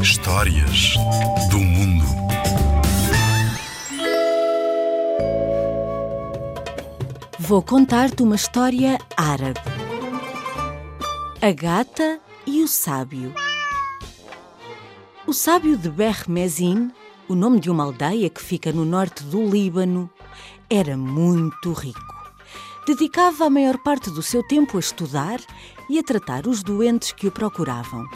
Histórias do mundo. Vou contar-te uma história árabe. A gata e o sábio. O sábio de Bermezin, o nome de uma aldeia que fica no norte do Líbano, era muito rico. Dedicava a maior parte do seu tempo a estudar e a tratar os doentes que o procuravam.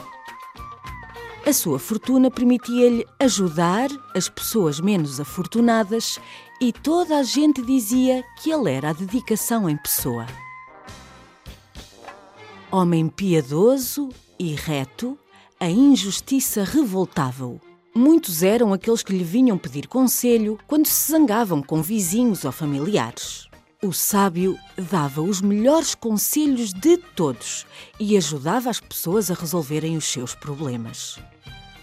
A sua fortuna permitia-lhe ajudar as pessoas menos afortunadas e toda a gente dizia que ele era a dedicação em pessoa. Homem piedoso e reto, a injustiça revoltava-o. Muitos eram aqueles que lhe vinham pedir conselho quando se zangavam com vizinhos ou familiares. O sábio dava os melhores conselhos de todos e ajudava as pessoas a resolverem os seus problemas.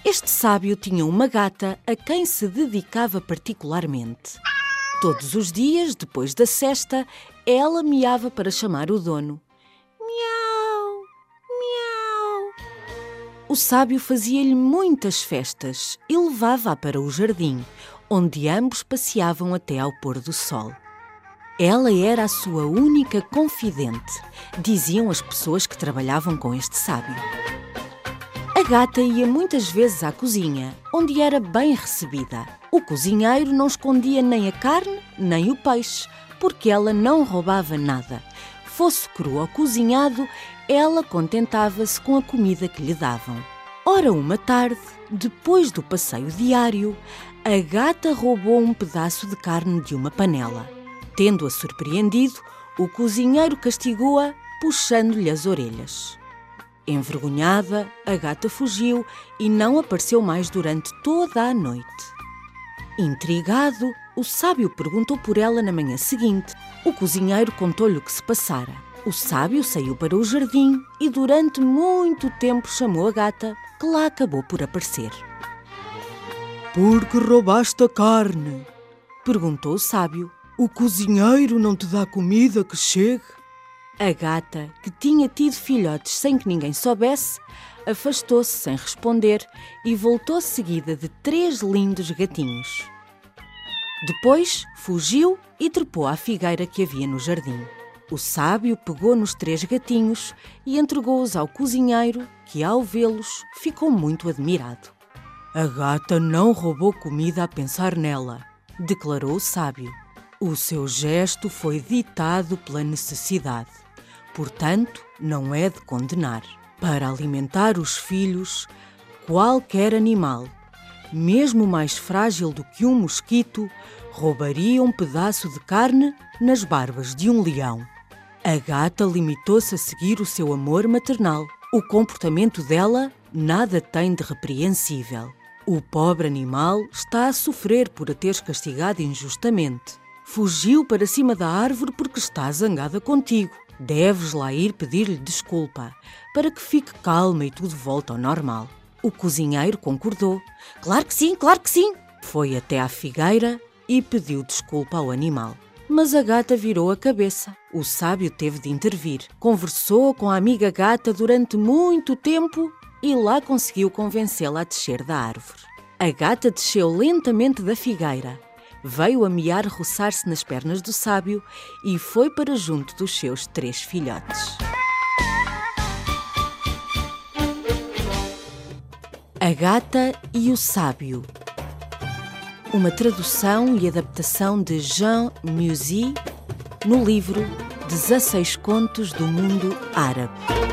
Este sábio tinha uma gata a quem se dedicava particularmente. Todos os dias, depois da cesta, ela miava para chamar o dono. Miau, miau. O sábio fazia-lhe muitas festas e levava-a para o jardim, onde ambos passeavam até ao pôr do sol. Ela era a sua única confidente, diziam as pessoas que trabalhavam com este sábio. A gata ia muitas vezes à cozinha, onde era bem recebida. O cozinheiro não escondia nem a carne nem o peixe, porque ela não roubava nada. Fosse cru ou cozinhado, ela contentava-se com a comida que lhe davam. Ora, uma tarde, depois do passeio diário, a gata roubou um pedaço de carne de uma panela. Tendo-a surpreendido, o cozinheiro castigou-a puxando-lhe as orelhas. Envergonhada, a gata fugiu e não apareceu mais durante toda a noite. Intrigado, o sábio perguntou por ela na manhã seguinte. O cozinheiro contou-lhe o que se passara. O sábio saiu para o jardim e durante muito tempo chamou a gata, que lá acabou por aparecer. Por que roubaste a carne? perguntou o sábio. O cozinheiro não te dá comida que chegue? A gata, que tinha tido filhotes sem que ninguém soubesse, afastou-se sem responder e voltou seguida de três lindos gatinhos. Depois fugiu e trepou à figueira que havia no jardim. O sábio pegou nos três gatinhos e entregou-os ao cozinheiro, que, ao vê-los, ficou muito admirado. A gata não roubou comida a pensar nela, declarou o sábio. O seu gesto foi ditado pela necessidade. Portanto, não é de condenar. Para alimentar os filhos, qualquer animal, mesmo mais frágil do que um mosquito, roubaria um pedaço de carne nas barbas de um leão. A gata limitou-se a seguir o seu amor maternal. O comportamento dela nada tem de repreensível. O pobre animal está a sofrer por a teres castigado injustamente. Fugiu para cima da árvore porque está zangada contigo. Deves lá ir pedir-lhe desculpa, para que fique calma e tudo volte ao normal. O cozinheiro concordou. Claro que sim, claro que sim. Foi até à figueira e pediu desculpa ao animal. Mas a gata virou a cabeça. O sábio teve de intervir. Conversou com a amiga gata durante muito tempo e lá conseguiu convencê-la a descer da árvore. A gata desceu lentamente da figueira veio a miar roçar-se nas pernas do sábio e foi para junto dos seus três filhotes. A Gata e o Sábio. Uma tradução e adaptação de Jean Musy no livro 16 Contos do Mundo Árabe.